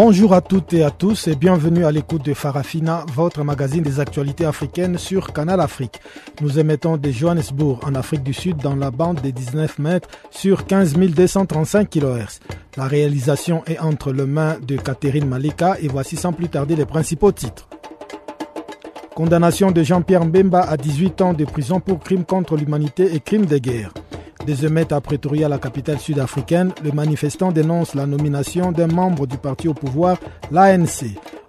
Bonjour à toutes et à tous et bienvenue à l'écoute de Farafina, votre magazine des actualités africaines sur Canal Afrique. Nous émettons de Johannesburg en Afrique du Sud dans la bande des 19 mètres sur 15 235 kHz. La réalisation est entre les mains de Catherine Malika et voici sans plus tarder les principaux titres. Condamnation de Jean-Pierre Mbemba à 18 ans de prison pour crimes contre l'humanité et crimes de guerre. Des émeutes à Pretoria, la capitale sud-africaine, les manifestants dénoncent la nomination d'un membre du parti au pouvoir, l'ANC.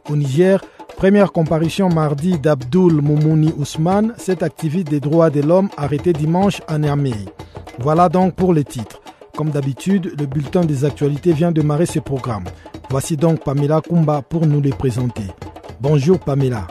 Au Niger, première comparution mardi d'Abdul Moumouni Ousmane, cet activiste des droits de l'homme arrêté dimanche à Niamey. Voilà donc pour les titres. Comme d'habitude, le bulletin des actualités vient de démarrer ce programme. Voici donc Pamela Kumba pour nous les présenter. Bonjour Pamela.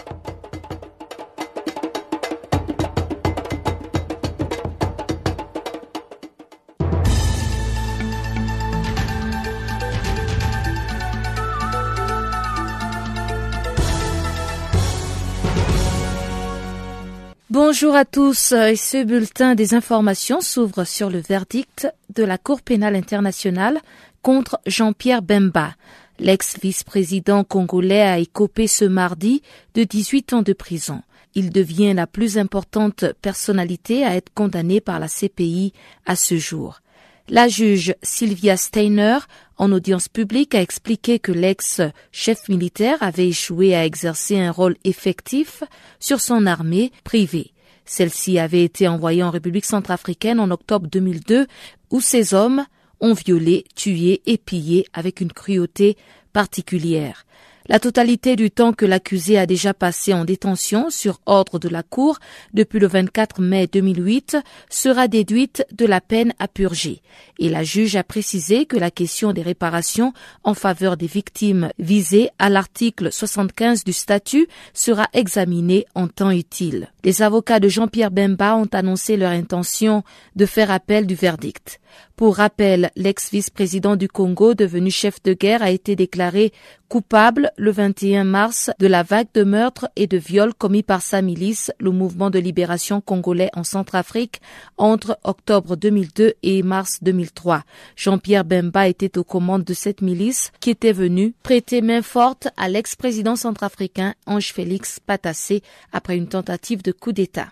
Bonjour à tous. Ce bulletin des informations s'ouvre sur le verdict de la Cour pénale internationale contre Jean-Pierre Bemba. L'ex-vice-président congolais a écopé ce mardi de 18 ans de prison. Il devient la plus importante personnalité à être condamnée par la CPI à ce jour. La juge Sylvia Steiner, en audience publique, a expliqué que l'ex-chef militaire avait échoué à exercer un rôle effectif sur son armée privée. Celle-ci avait été envoyée en République centrafricaine en octobre 2002, où ces hommes ont violé, tué et pillé avec une cruauté particulière. La totalité du temps que l'accusé a déjà passé en détention sur ordre de la Cour depuis le 24 mai 2008 sera déduite de la peine à purger. Et la juge a précisé que la question des réparations en faveur des victimes visées à l'article 75 du statut sera examinée en temps utile. Les avocats de Jean-Pierre Bemba ont annoncé leur intention de faire appel du verdict. Pour rappel, l'ex-vice-président du Congo, devenu chef de guerre, a été déclaré coupable le 21 mars de la vague de meurtres et de viols commis par sa milice, le mouvement de libération congolais en Centrafrique, entre octobre 2002 et mars 2003. Jean-Pierre Bemba était aux commandes de cette milice qui était venue prêter main forte à l'ex-président centrafricain Ange Félix Patassé après une tentative de coup d'État.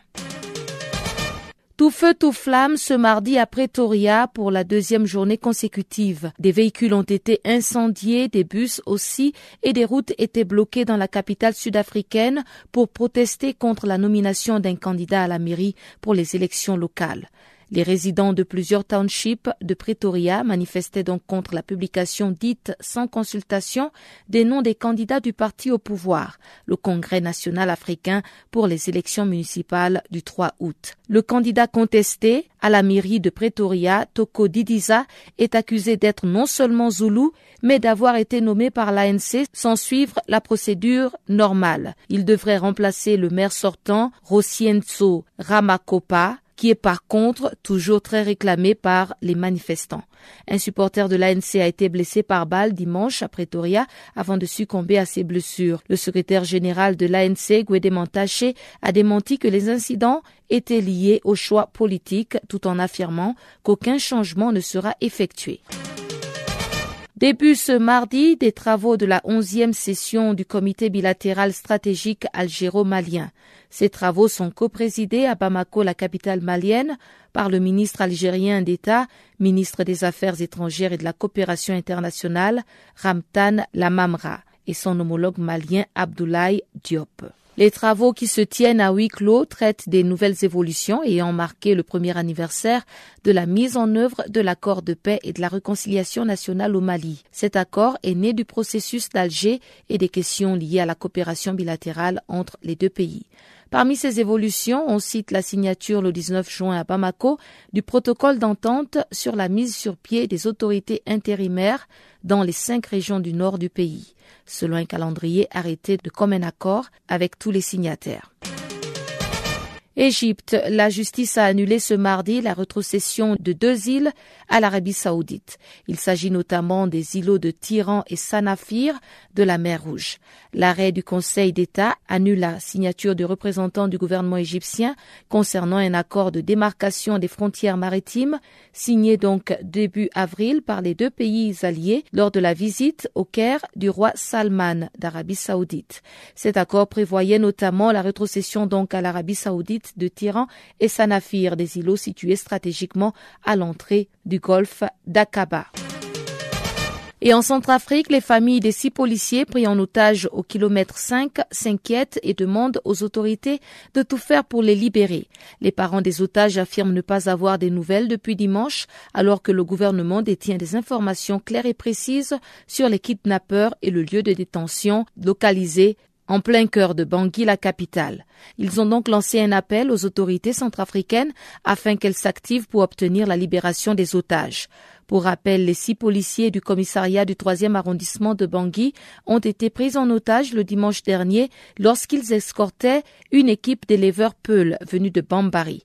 Tout feu, tout flamme ce mardi à Pretoria pour la deuxième journée consécutive. Des véhicules ont été incendiés, des bus aussi, et des routes étaient bloquées dans la capitale sud-africaine pour protester contre la nomination d'un candidat à la mairie pour les élections locales. Les résidents de plusieurs townships de Pretoria manifestaient donc contre la publication dite sans consultation des noms des candidats du parti au pouvoir, le Congrès national africain pour les élections municipales du 3 août. Le candidat contesté à la mairie de Pretoria, Toko Didiza, est accusé d'être non seulement zoulou, mais d'avoir été nommé par l'ANC sans suivre la procédure normale. Il devrait remplacer le maire sortant, Rosienzo Ramakopa, qui est par contre toujours très réclamé par les manifestants. Un supporter de l'ANC a été blessé par balle dimanche à Pretoria avant de succomber à ses blessures. Le secrétaire général de l'ANC, Montaché, a démenti que les incidents étaient liés au choix politique tout en affirmant qu'aucun changement ne sera effectué. Début ce mardi des travaux de la onzième session du comité bilatéral stratégique algéro-malien. Ces travaux sont coprésidés à Bamako, la capitale malienne, par le ministre algérien d'État, ministre des Affaires étrangères et de la coopération internationale, Ramtan Lamamra, et son homologue malien Abdoulaye Diop. Les travaux qui se tiennent à huis clos traitent des nouvelles évolutions ayant marqué le premier anniversaire de la mise en œuvre de l'accord de paix et de la réconciliation nationale au Mali. Cet accord est né du processus d'Alger et des questions liées à la coopération bilatérale entre les deux pays. Parmi ces évolutions, on cite la signature le 19 juin à Bamako du protocole d'entente sur la mise sur pied des autorités intérimaires dans les cinq régions du nord du pays selon un calendrier arrêté de commun accord avec tous les signataires. Égypte, la justice a annulé ce mardi la rétrocession de deux îles à l'Arabie saoudite. Il s'agit notamment des îlots de Tiran et Sanafir de la mer Rouge. L'arrêt du Conseil d'État annule la signature du représentant du gouvernement égyptien concernant un accord de démarcation des frontières maritimes signé donc début avril par les deux pays alliés lors de la visite au Caire du roi Salman d'Arabie saoudite. Cet accord prévoyait notamment la rétrocession donc à l'Arabie saoudite de Tiran et Sanafir, des îlots situés stratégiquement à l'entrée du golfe d'Aqaba. Et en Centrafrique, les familles des six policiers pris en otage au kilomètre 5 s'inquiètent et demandent aux autorités de tout faire pour les libérer. Les parents des otages affirment ne pas avoir des nouvelles depuis dimanche, alors que le gouvernement détient des informations claires et précises sur les kidnappeurs et le lieu de détention localisé en plein cœur de Bangui, la capitale. Ils ont donc lancé un appel aux autorités centrafricaines afin qu'elles s'activent pour obtenir la libération des otages. Pour rappel, les six policiers du commissariat du troisième arrondissement de Bangui ont été pris en otage le dimanche dernier lorsqu'ils escortaient une équipe d'éleveurs Peul venus de Bambari.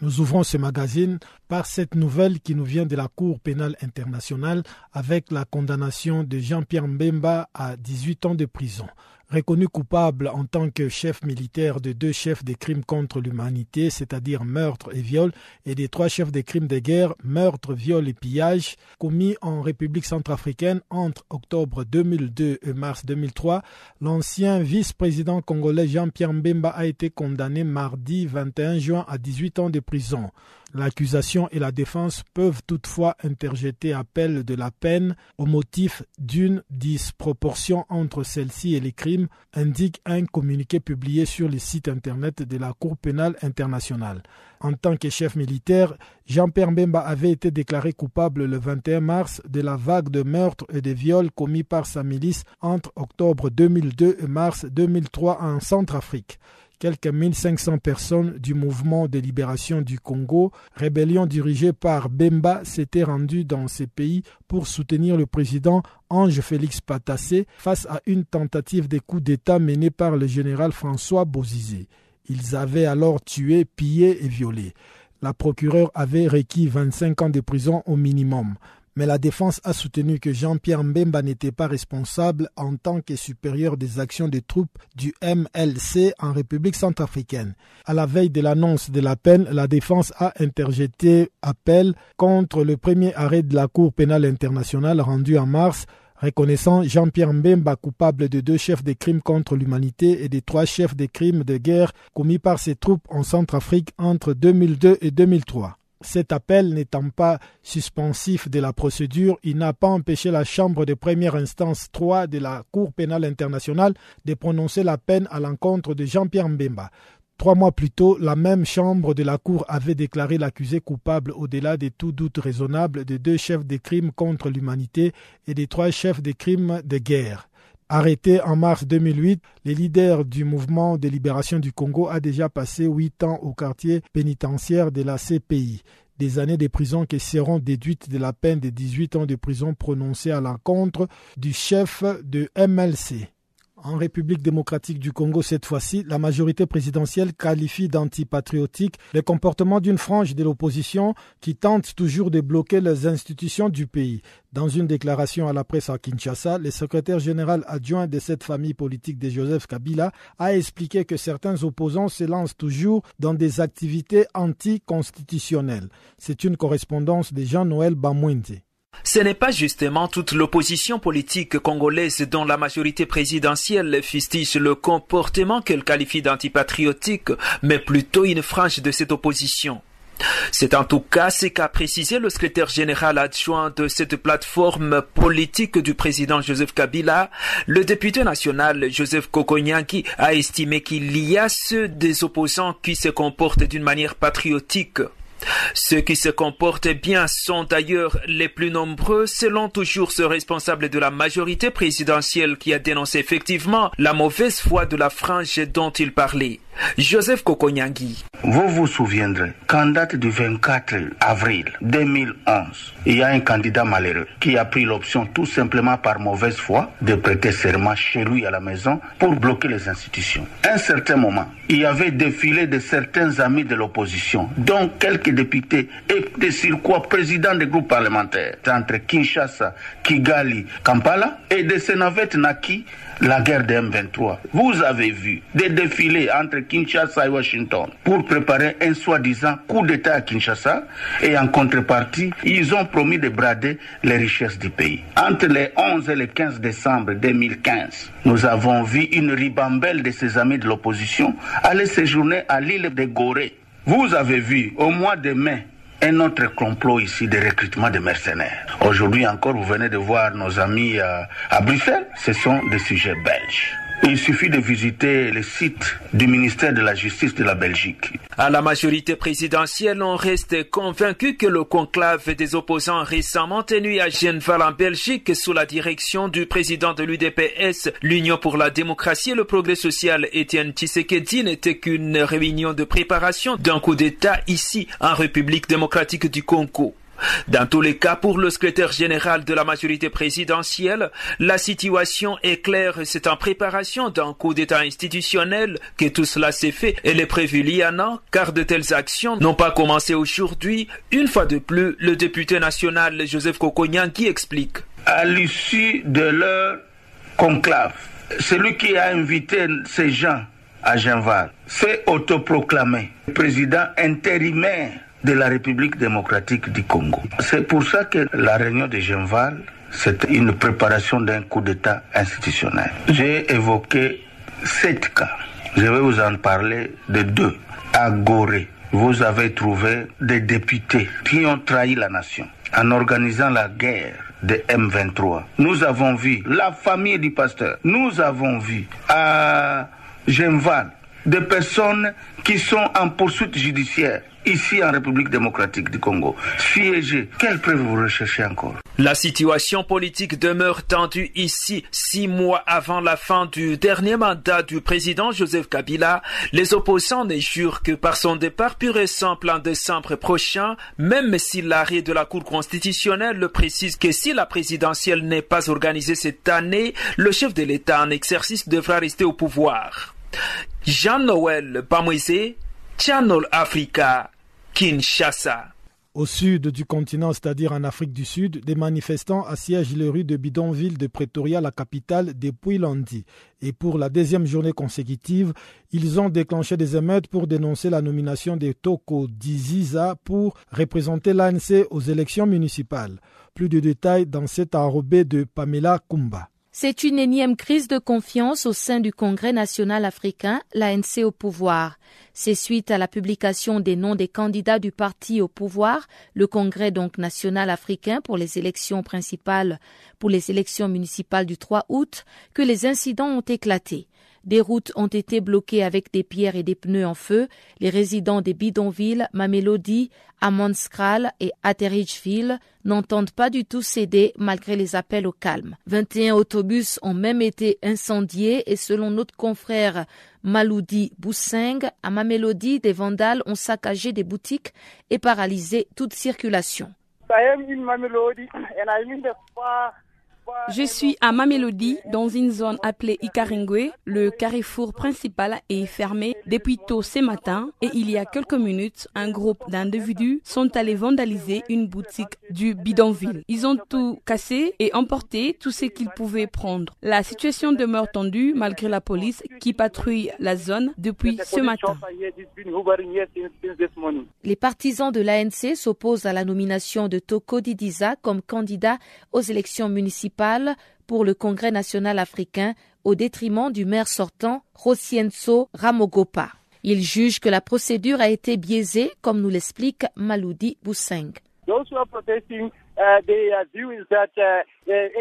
Nous ouvrons ce magazine par cette nouvelle qui nous vient de la Cour pénale internationale avec la condamnation de Jean-Pierre Mbemba à 18 ans de prison. Reconnu coupable en tant que chef militaire de deux chefs des crimes contre l'humanité, c'est-à-dire meurtre et viol, et des trois chefs des crimes de guerre, meurtre, viol et pillage, commis en République centrafricaine entre octobre 2002 et mars 2003, l'ancien vice-président congolais Jean-Pierre Mbemba a été condamné mardi 21 juin à 18 ans de prison. L'accusation et la défense peuvent toutefois interjeter appel de la peine au motif d'une disproportion entre celle-ci et les crimes, indique un communiqué publié sur le site internet de la Cour pénale internationale. En tant que chef militaire, Jean-Pierre Mbemba avait été déclaré coupable le 21 mars de la vague de meurtres et de viols commis par sa milice entre octobre 2002 et mars 2003 en Centrafrique quelques 1500 personnes du mouvement de libération du Congo, rébellion dirigée par Bemba, s'étaient rendues dans ces pays pour soutenir le président Ange Félix Patassé face à une tentative de coup d'État menée par le général François Bozizé. Ils avaient alors tué, pillé et violé. La procureure avait requis 25 ans de prison au minimum mais la défense a soutenu que Jean-Pierre Mbemba n'était pas responsable en tant que supérieur des actions des troupes du MLC en République centrafricaine. À la veille de l'annonce de la peine, la défense a interjeté appel contre le premier arrêt de la Cour pénale internationale rendu en mars reconnaissant Jean-Pierre Mbemba coupable de deux chefs de crimes contre l'humanité et de trois chefs de crimes de guerre commis par ses troupes en Centrafrique entre 2002 et 2003. Cet appel n'étant pas suspensif de la procédure, il n'a pas empêché la Chambre de première instance 3 de la Cour pénale internationale de prononcer la peine à l'encontre de Jean-Pierre Mbemba. Trois mois plus tôt, la même chambre de la Cour avait déclaré l'accusé coupable au-delà de tout doute raisonnable de deux chefs de crimes contre l'humanité et de trois chefs de crimes de guerre. Arrêté en mars 2008, le leader du mouvement de libération du Congo a déjà passé huit ans au quartier pénitentiaire de la CPI. Des années de prison qui seront déduites de la peine de 18 ans de prison prononcée à l'encontre du chef de MLC. En République démocratique du Congo, cette fois-ci, la majorité présidentielle qualifie d'antipatriotique les comportements d'une frange de l'opposition qui tente toujours de bloquer les institutions du pays. Dans une déclaration à la presse à Kinshasa, le secrétaire général adjoint de cette famille politique de Joseph Kabila a expliqué que certains opposants se lancent toujours dans des activités anticonstitutionnelles. C'est une correspondance de Jean-Noël Bamwende. Ce n'est pas justement toute l'opposition politique congolaise dont la majorité présidentielle fustige le comportement qu'elle qualifie d'antipatriotique, mais plutôt une frange de cette opposition. C'est en tout cas ce qu'a précisé le secrétaire général adjoint de cette plateforme politique du président Joseph Kabila. Le député national Joseph Kokonyanki a estimé qu'il y a ceux des opposants qui se comportent d'une manière patriotique. Ceux qui se comportent bien sont d'ailleurs les plus nombreux, selon toujours ce responsable de la majorité présidentielle qui a dénoncé effectivement la mauvaise foi de la frange dont il parlait. Joseph Kokonyangi. Vous vous souviendrez qu'en date du 24 avril 2011, il y a un candidat malheureux qui a pris l'option tout simplement par mauvaise foi de prêter serment chez lui à la maison pour bloquer les institutions. À un certain moment, il y avait défilé de certains amis de l'opposition, dont quelques députés et des surcroît présidents des groupes parlementaires, entre Kinshasa, Kigali, Kampala, et de ces navettes naquit la guerre de M23. Vous avez vu des défilés entre Kinshasa et Washington pour préparer un soi-disant coup d'État à Kinshasa et en contrepartie, ils ont promis de brader les richesses du pays. Entre les 11 et le 15 décembre 2015, nous avons vu une ribambelle de ses amis de l'opposition aller séjourner à l'île de Gorée. Vous avez vu au mois de mai un autre complot ici de recrutement de mercenaires. Aujourd'hui encore, vous venez de voir nos amis à, Bruxelles. Ce sont des sujets belges. Il suffit de visiter le site du ministère de la Justice de la Belgique. À la majorité présidentielle, on reste convaincu que le conclave des opposants récemment tenu à Genval en Belgique sous la direction du président de l'UDPS, l'Union pour la démocratie et le progrès social, Étienne Tshisekedi, n'était qu'une réunion de préparation d'un coup d'État ici en République démocratique du Congo. Dans tous les cas, pour le secrétaire général de la majorité présidentielle, la situation est claire, c'est en préparation d'un coup d'État institutionnel que tout cela s'est fait et est prévu l'IANA, car de telles actions n'ont pas commencé aujourd'hui. Une fois de plus, le député national Joseph Kokonyan qui explique. À l'issue de leur conclave, celui qui a invité ces gens à Genval s'est autoproclamé président intérimaire de la République démocratique du Congo. C'est pour ça que la réunion de Genval, c'est une préparation d'un coup d'État institutionnel. J'ai évoqué sept cas. Je vais vous en parler de deux. À Gorée, vous avez trouvé des députés qui ont trahi la nation en organisant la guerre de M23. Nous avons vu la famille du pasteur. Nous avons vu à Genval des personnes qui sont en poursuite judiciaire ici en République démocratique du Congo. Siégé, quelle preuve vous recherchez encore? La situation politique demeure tendue ici, six mois avant la fin du dernier mandat du président Joseph Kabila. Les opposants ne jurent que par son départ pur et simple en décembre prochain, même si l'arrêt de la Cour constitutionnelle le précise que si la présidentielle n'est pas organisée cette année, le chef de l'État en exercice devra rester au pouvoir. Jean-Noël Bamouizé, Channel Africa, Kinshasa. Au sud du continent, c'est-à-dire en Afrique du Sud, des manifestants assiègent les rues de bidonville de Pretoria, la capitale, depuis lundi. Et pour la deuxième journée consécutive, ils ont déclenché des émeutes pour dénoncer la nomination de Toko Diziza pour représenter l'ANC aux élections municipales. Plus de détails dans cet enrobé de Pamela Kumba. C'est une énième crise de confiance au sein du Congrès national africain, l'ANC au pouvoir. C'est suite à la publication des noms des candidats du parti au pouvoir, le Congrès donc national africain pour les élections principales, pour les élections municipales du 3 août, que les incidents ont éclaté. Des routes ont été bloquées avec des pierres et des pneus en feu. Les résidents des bidonvilles Mamelody, Amonskral et Atteridgeville n'entendent pas du tout céder malgré les appels au calme. 21 autobus ont même été incendiés et selon notre confrère Maloudi Bousseng, à Mamelody, des vandales ont saccagé des boutiques et paralysé toute circulation. Je suis à Mamelodi, dans une zone appelée Ikaringwe. Le carrefour principal est fermé depuis tôt ce matin et il y a quelques minutes, un groupe d'individus sont allés vandaliser une boutique du bidonville. Ils ont tout cassé et emporté tout ce qu'ils pouvaient prendre. La situation demeure tendue malgré la police qui patrouille la zone depuis ce matin. Les partisans de l'ANC s'opposent à la nomination de Toko Didiza comme candidat aux élections municipales pour le Congrès national africain au détriment du maire sortant Rosienso Ramogopa. Il juge que la procédure a été biaisée, comme nous l'explique Maloudi Bousseng.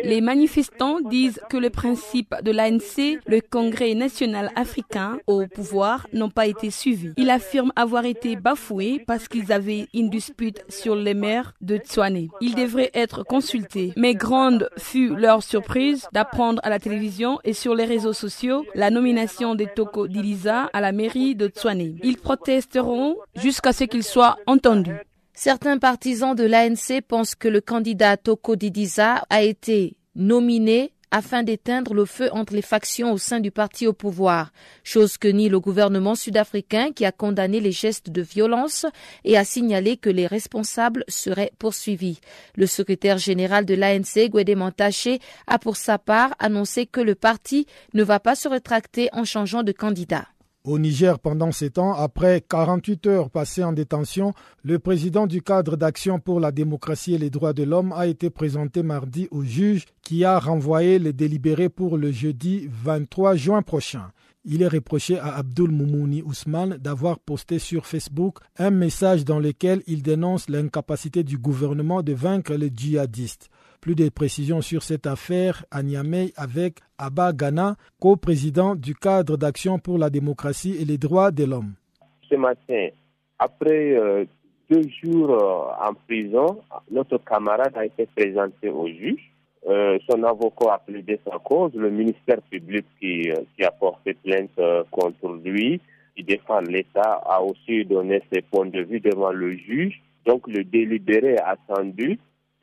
Les manifestants disent que le principe de l'ANC, le Congrès national africain au pouvoir, n'ont pas été suivis. Ils affirment avoir été bafoués parce qu'ils avaient une dispute sur les maires de Tswane. Ils devraient être consultés. Mais grande fut leur surprise d'apprendre à la télévision et sur les réseaux sociaux la nomination de Toko Diliza à la mairie de Tswane. Ils protesteront jusqu'à ce qu'ils soient entendus. Certains partisans de l'ANC pensent que le candidat Toko Didiza a été nominé afin d'éteindre le feu entre les factions au sein du parti au pouvoir, chose que nie le gouvernement sud-africain qui a condamné les gestes de violence et a signalé que les responsables seraient poursuivis. Le secrétaire général de l'ANC, Gwede Mantaché, a pour sa part annoncé que le parti ne va pas se rétracter en changeant de candidat. Au Niger, pendant ces temps, après 48 heures passées en détention, le président du cadre d'action pour la démocratie et les droits de l'homme a été présenté mardi au juge qui a renvoyé les délibérés pour le jeudi 23 juin prochain. Il est reproché à Abdul Moumouni Ousmane d'avoir posté sur Facebook un message dans lequel il dénonce l'incapacité du gouvernement de vaincre les djihadistes. Plus de précisions sur cette affaire à Niamey avec Abba Ghana, co-président du cadre d'action pour la démocratie et les droits de l'homme. Ce matin, après euh, deux jours euh, en prison, notre camarade a été présenté au juge. Euh, son avocat a plaidé sa cause. Le ministère public qui, a porté plainte contre lui, qui défend l'État, a aussi donné ses points de vue devant le juge. Donc le délibéré attendu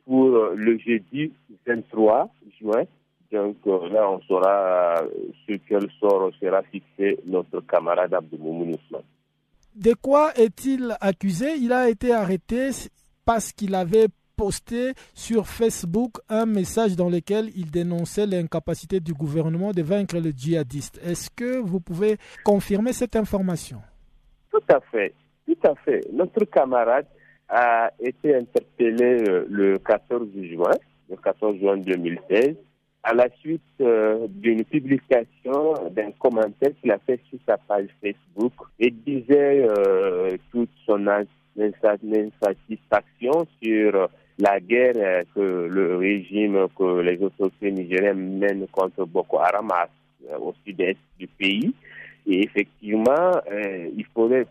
pour euh, le jeudi 23 juin. Donc euh, là, on saura euh, sur quel sort sera fixé notre camarade Abdoumoun Ousmane. De quoi est-il accusé? Il a été arrêté parce qu'il avait posté sur Facebook un message dans lequel il dénonçait l'incapacité du gouvernement de vaincre le djihadiste. Est-ce que vous pouvez confirmer cette information? Tout à fait, tout à fait. Notre camarade a été interpellé euh, le 14 juin, le 14 juin 2016, à la suite euh, d'une publication d'un commentaire qu'il a fait sur sa page Facebook et disait euh, toute son insatisfaction sur la guerre que le régime, que les autorités nigériennes mènent contre Boko Haram au sud-est du pays. Et effectivement, il, faudrait,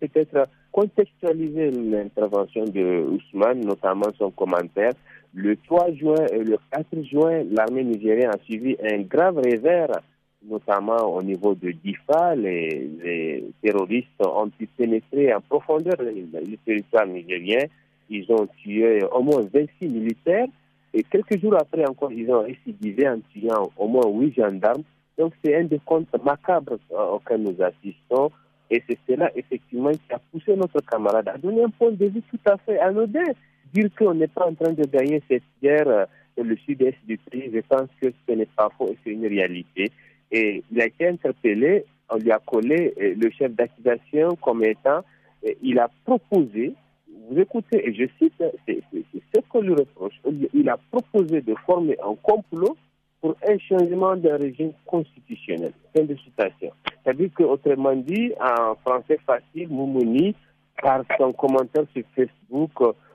peut-être contextualiser l'intervention de Ousmane, notamment son commentaire. Le 3 juin et le 4 juin, l'armée nigérienne a suivi un grave revers, notamment au niveau de Difa. Les, terroristes ont pu pénétrer en profondeur le, territoire nigérien. Ils ont tué au moins 26 militaires. Et quelques jours après encore, ils ont récidivé en tuant au moins 8 gendarmes. Donc c'est un des comptes macabres auxquels nous assistons. Et c'est cela, effectivement, qui a poussé notre camarade à donner un point de vue tout à fait anodin. Dire qu'on n'est pas en train de gagner cette guerre euh, dans le sud-est du pays, je pense que ce n'est pas faux et c'est une réalité. Et il a été interpellé, on lui a collé euh, le chef d'accusation comme étant, euh, il a proposé, vous écoutez, et je cite, c'est ce qu'on lui reproche, il a proposé de former un complot pour un changement d'un régime constitutionnel. Fin de citation. C'est-à-dire qu'autrement dit, en français facile, Moumouni, par son commentaire sur Facebook,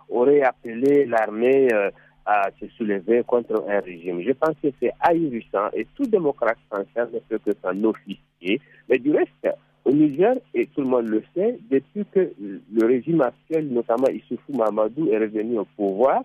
aurait appelé l'armée euh, à se soulever contre un régime. Je pense que c'est ahurissant et tout démocrate français ne peut que s'en officier. Mais du reste, au Niger, et tout le monde le sait, depuis que le régime actuel, notamment Issoufou Mamadou, est revenu au pouvoir, euh,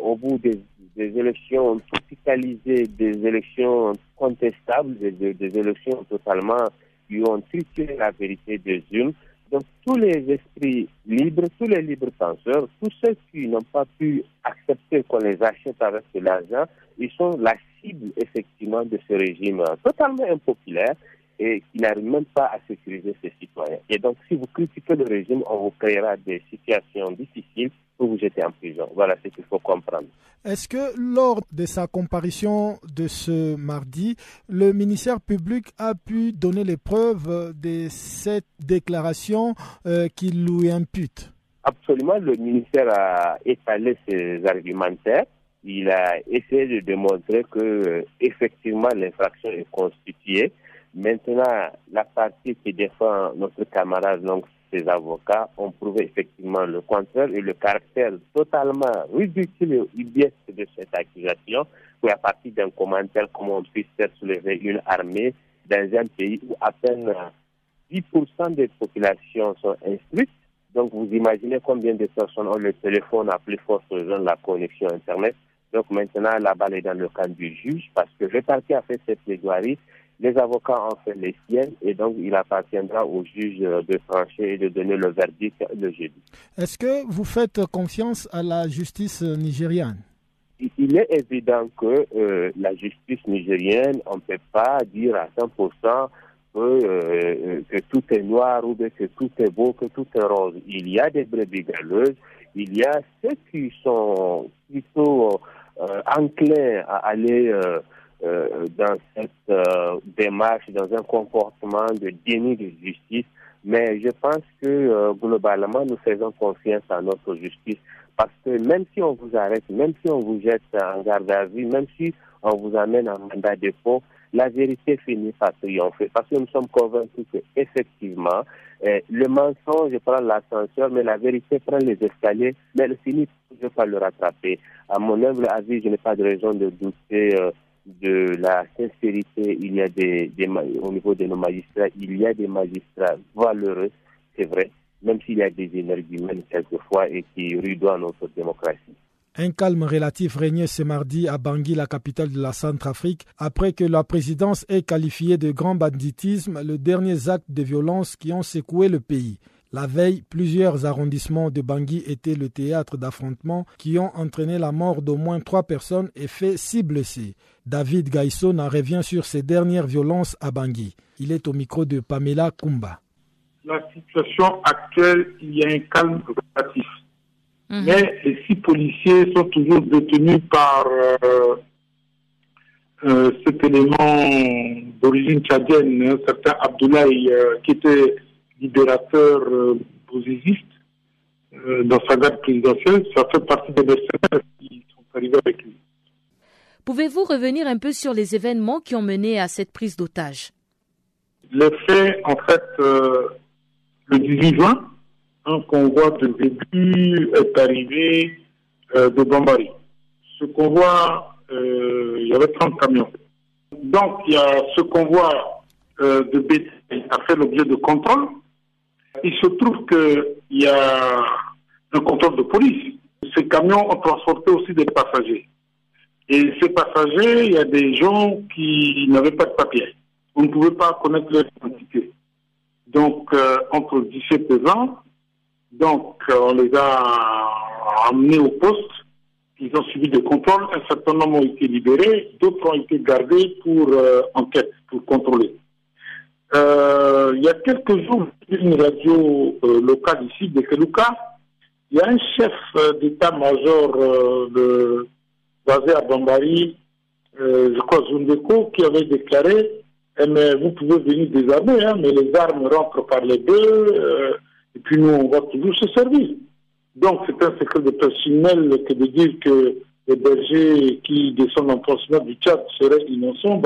au bout des, élections tropicalisées, des élections contestables, des, élections totalement qui ont trituré la vérité des unes, Donc tous les esprits libres, tous les libres penseurs, tous ceux qui n'ont pas pu accepter qu'on les achète avec de l'argent, ils sont la cible effectivement de ce régime totalement impopulaire et qui n'arrive même pas à sécuriser ses citoyens. Et donc si vous critiquez le régime, on vous créera des situations difficiles pour vous jeter en prison. Voilà ce qu'il faut comprendre. Est-ce que lors de sa comparution de ce mardi, le ministère public a pu donner les preuves de cette déclaration euh, qu'il lui impute? Absolument, le ministère a étalé ses argumentaires. Il a essayé de démontrer que euh, effectivement l'infraction est constituée. Maintenant, la partie qui défend notre camarade, donc ses avocats, ont prouvé effectivement le contraire et le caractère totalement ridicule et ubiesque de cette accusation, où à partir d'un commentaire, comment on puisse faire soulever une armée dans un pays où à peine 10% des populations sont instruites. Donc vous imaginez combien de personnes ont le téléphone à plus forte raison la connexion Internet. Donc maintenant, la balle est dans le camp du juge parce que le parti a fait cette plaidoirie les avocats ont fait les siennes et donc il appartiendra au juge de trancher et de donner le verdict le jeudi. Est-ce que vous faites confiance à la justice nigériane? Il est évident que euh, la justice nigérienne, on ne peut pas dire à 100% que, euh, que, tout est noir ou que tout est beau, que tout est rose. Il y a des brebis galeuses, il y a ceux qui sont plutôt euh, enclins à aller euh, dans cette euh, démarche, dans un comportement de déni de justice. Mais je pense que euh, globalement, nous faisons confiance à notre justice parce que même si on vous arrête, même si on vous jette en garde à vue, même si on vous amène en mandat de dépôt, la vérité finit par triompher parce que nous sommes convaincus que effectivement le mensonge prend l'ascenseur, mais la vérité prend les escaliers, mais elle finit toujours par le rattraper. À mon humble avis, je n'ai pas de raison de douter de la sincérité, il y a des, au niveau de nos magistrats, il y a des magistrats valeureux, c'est vrai, même s'il y a des énergumènes quelquefois et qui rudoient notre démocratie. Un calme relatif régnait ce mardi à Bangui, la capitale de la Centrafrique, après que la présidence ait qualifié de grand banditisme le dernier acte de violence qui ont secoué le pays. La veille, plusieurs arrondissements de Bangui étaient le théâtre d'affrontements qui ont entraîné la mort d'au moins trois personnes et fait six blessés. David Gaïson en revient sur ces dernières violences à Bangui. Il est au micro de Pamela Kumba. La situation actuelle, il y a un calme relatif. Mhm. Mais les six policiers sont toujours détenus par euh, euh, cet élément d'origine tchadienne, un certain Abdoulaye, euh, qui était libérateur euh, euh, dans sa garde présidentielle, ça fait partie des mercenaires qui sont arrivés avec lui. Pouvez-vous revenir un peu sur les événements qui ont mené à cette prise d'otage? Les faits, en fait, euh, le 18 juin, un convoi de début est arrivé euh, de Bambari. Ce convoi, il y avait 30 camions. Donc, il y a ce convoi de bétail a fait l'objet de contrôle il se trouve qu'il y a un contrôle de police. Ces camions ont transporté aussi des passagers. Et ces passagers, il y a des gens qui n'avaient pas de papier. On ne pouvait pas connaître leur identité. Donc, euh, entre 17 et 20, donc euh, on les a amenés au poste. Ils ont suivi des contrôles. Un certain nombre ont été libérés. D'autres ont été gardés pour euh, enquête, pour contrôler. Euh, il y a quelques jours, une radio euh, locale ici, de Keluka, il y a un chef euh, d'état-major de, basé à Bambari, je crois Zundeko, qui avait déclaré eh, mais vous pouvez venir désarmer, hein, mais les armes rentrent par les deux, et puis nous, on va toujours se servir. Donc, c'est un secret de personnel que de dire que les bergers qui descendent en pensionnat du Tchad seraient innocents.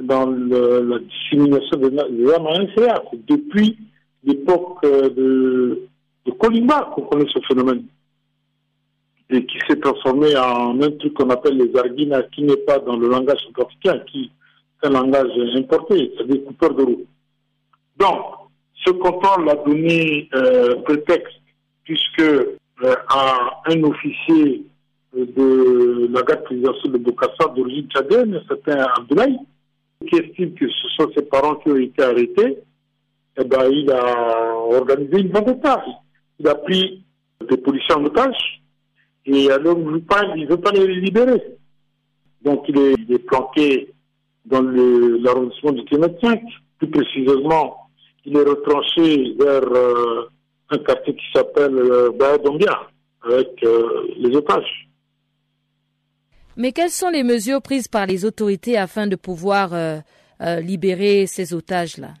Dans la dissémination des armes à C'est depuis l'époque euh, de, de qu'on connaît ce phénomène. Et qui s'est transformé en un truc qu'on appelle les arguinas, qui n'est pas dans le langage africain, qui est un langage importé, c'est-à-dire coupeur de roue. Donc, ce contrôle a donné euh, prétexte, puisque euh, à un officier de la garde présidentielle de Bokassa d'origine tchadienne, un certain Abdoulaye, qui estime que ce sont ses parents qui ont été arrêtés, eh ben, il a organisé une vendetta. Il a pris des policiers en otage et alors il ne veut pas, les libérer. Donc il est, planqué dans l'arrondissement du 5. Plus précisément, il est retranché vers euh, un quartier qui s'appelle euh, avec euh, les otages. Mais quelles sont les mesures prises par les autorités afin de pouvoir euh, libérer ces otages-là?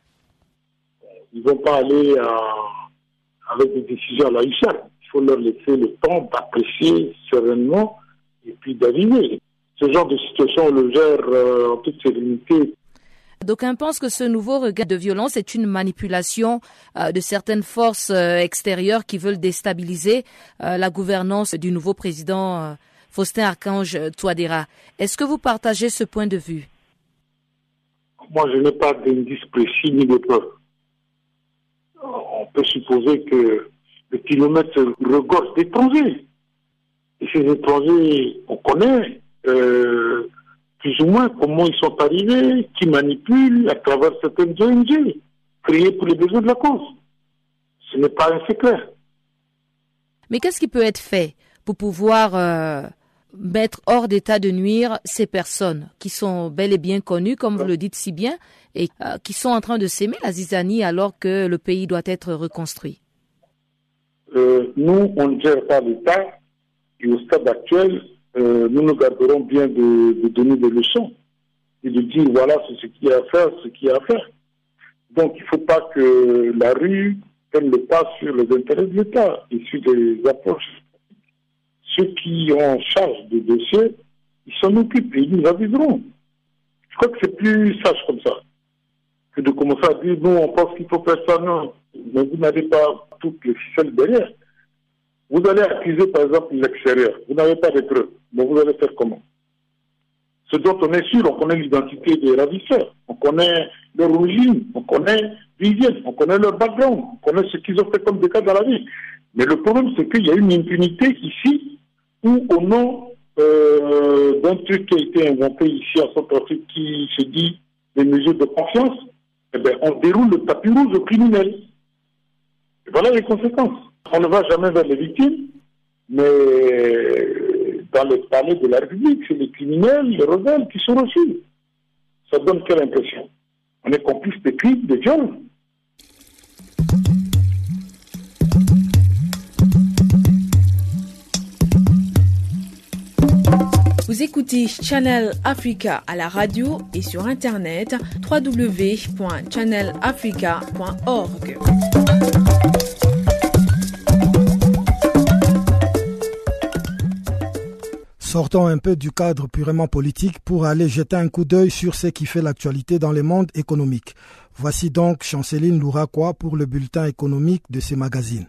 Ils ne vont pas aller avec des décisions à la huchette. Il faut leur laisser le temps d'apprécier sereinement et puis d'arriver. Ce genre de situation, on le gère en toute sérénité D'aucuns pensent que ce nouveau regard de violence est une manipulation euh, de certaines forces euh, extérieures qui veulent déstabiliser euh, la gouvernance du nouveau président Faustin Archange Touadéra. Est-ce que vous partagez ce point de vue? Moi, je n'ai pas d'indice précis ni de peur. On peut supposer que le kilomètre regorge d'étrangers. Et ces étrangers, on connaît plus ou moins comment ils sont arrivés, qui manipulent à travers certaines ONG, créées pour les besoins de la cause. Ce n'est pas un secret. Mais qu'est-ce qui peut être fait pour pouvoir euh, mettre hors d'état de nuire ces personnes qui sont bel et bien connues, comme vous le dites si bien, et euh, qui sont en train de s'aimer la zizanie alors que le pays doit être reconstruit euh, Nous, on ne gère pas l'État et au stade actuel, euh, nous nous garderons bien de, donner des leçons et de dire voilà ce qu'il y a à faire, ce qu'il y a à faire. Donc il ne faut pas que la rue prenne le pas sur les intérêts de l'État et sur des approches. Ceux qui ont en charge des dossiers, ils s'en occupent et ils nous aviseront. Je crois que c'est plus sage comme ça que de commencer à dire nous on pense qu'il faut faire ça, non. Mais vous n'avez pas toutes les ficelles derrière. Vous allez accuser par exemple l'extérieur. Vous n'avez pas de preuves. Mais vous allez faire comment? Ce dont on est sûr, on connaît l'identité des ravisseurs. On connaît leur origine. On connaît l'hygiène. On connaît leur background. On connaît ce qu'ils ont fait comme des cas dans la vie. Mais le problème, c'est qu'il y a une impunité ici où, au nom euh, d'un truc qui a été inventé ici à Centrafrique qui se dit des mesures de confiance, eh bien, on déroule le tapis rouge aux criminels. Voilà les conséquences. On ne va jamais vers les victimes, mais dans le palais de la République, c'est les criminels, les rebelles qui sont reçus. Ça donne quelle impression? On est complice des crimes, des viols. Vous écoutez Channel Africa à la radio et sur internet www.channelafrica.org. Sortons un peu du cadre purement politique pour aller jeter un coup d'œil sur ce qui fait l'actualité dans le monde économique. Voici donc Chanceline Louraquois pour le bulletin économique de ces magazines.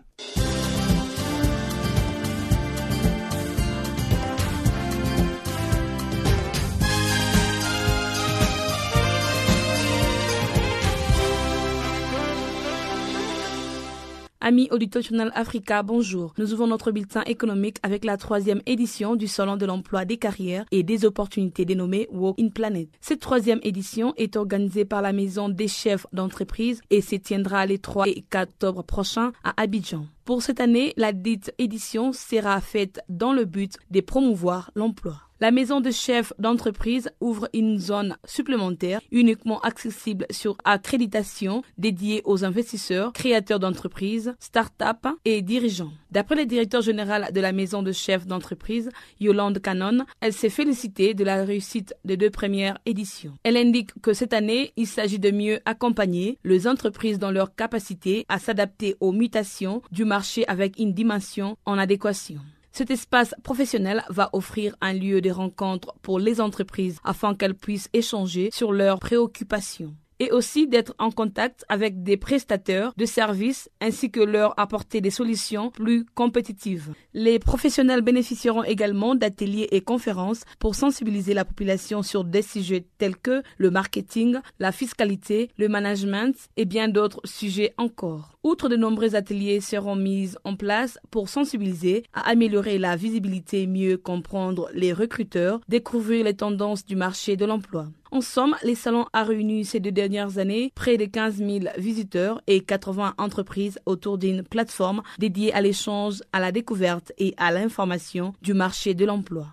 Amis auditeurs Channel Africa, bonjour. Nous ouvrons notre bulletin économique avec la troisième édition du Salon de l'emploi des carrières et des opportunités dénommé Walk in Planet. Cette troisième édition est organisée par la Maison des chefs d'entreprise et se tiendra les 3 et 4 octobre prochains à Abidjan. Pour cette année, la dite édition sera faite dans le but de promouvoir l'emploi. La maison de chef d'entreprise ouvre une zone supplémentaire uniquement accessible sur accréditation dédiée aux investisseurs, créateurs d'entreprises, start-up et dirigeants. D'après le directeur général de la maison de chef d'entreprise, Yolande Cannon, elle s'est félicitée de la réussite des deux premières éditions. Elle indique que cette année, il s'agit de mieux accompagner les entreprises dans leur capacité à s'adapter aux mutations du marché avec une dimension en adéquation. Cet espace professionnel va offrir un lieu de rencontre pour les entreprises afin qu'elles puissent échanger sur leurs préoccupations et aussi d'être en contact avec des prestataires de services ainsi que leur apporter des solutions plus compétitives. Les professionnels bénéficieront également d'ateliers et conférences pour sensibiliser la population sur des sujets tels que le marketing, la fiscalité, le management et bien d'autres sujets encore. Outre de nombreux ateliers seront mis en place pour sensibiliser à améliorer la visibilité, mieux comprendre les recruteurs, découvrir les tendances du marché de l'emploi. En somme, les salons a réuni ces deux dernières années près de 15 000 visiteurs et 80 entreprises autour d'une plateforme dédiée à l'échange, à la découverte et à l'information du marché de l'emploi.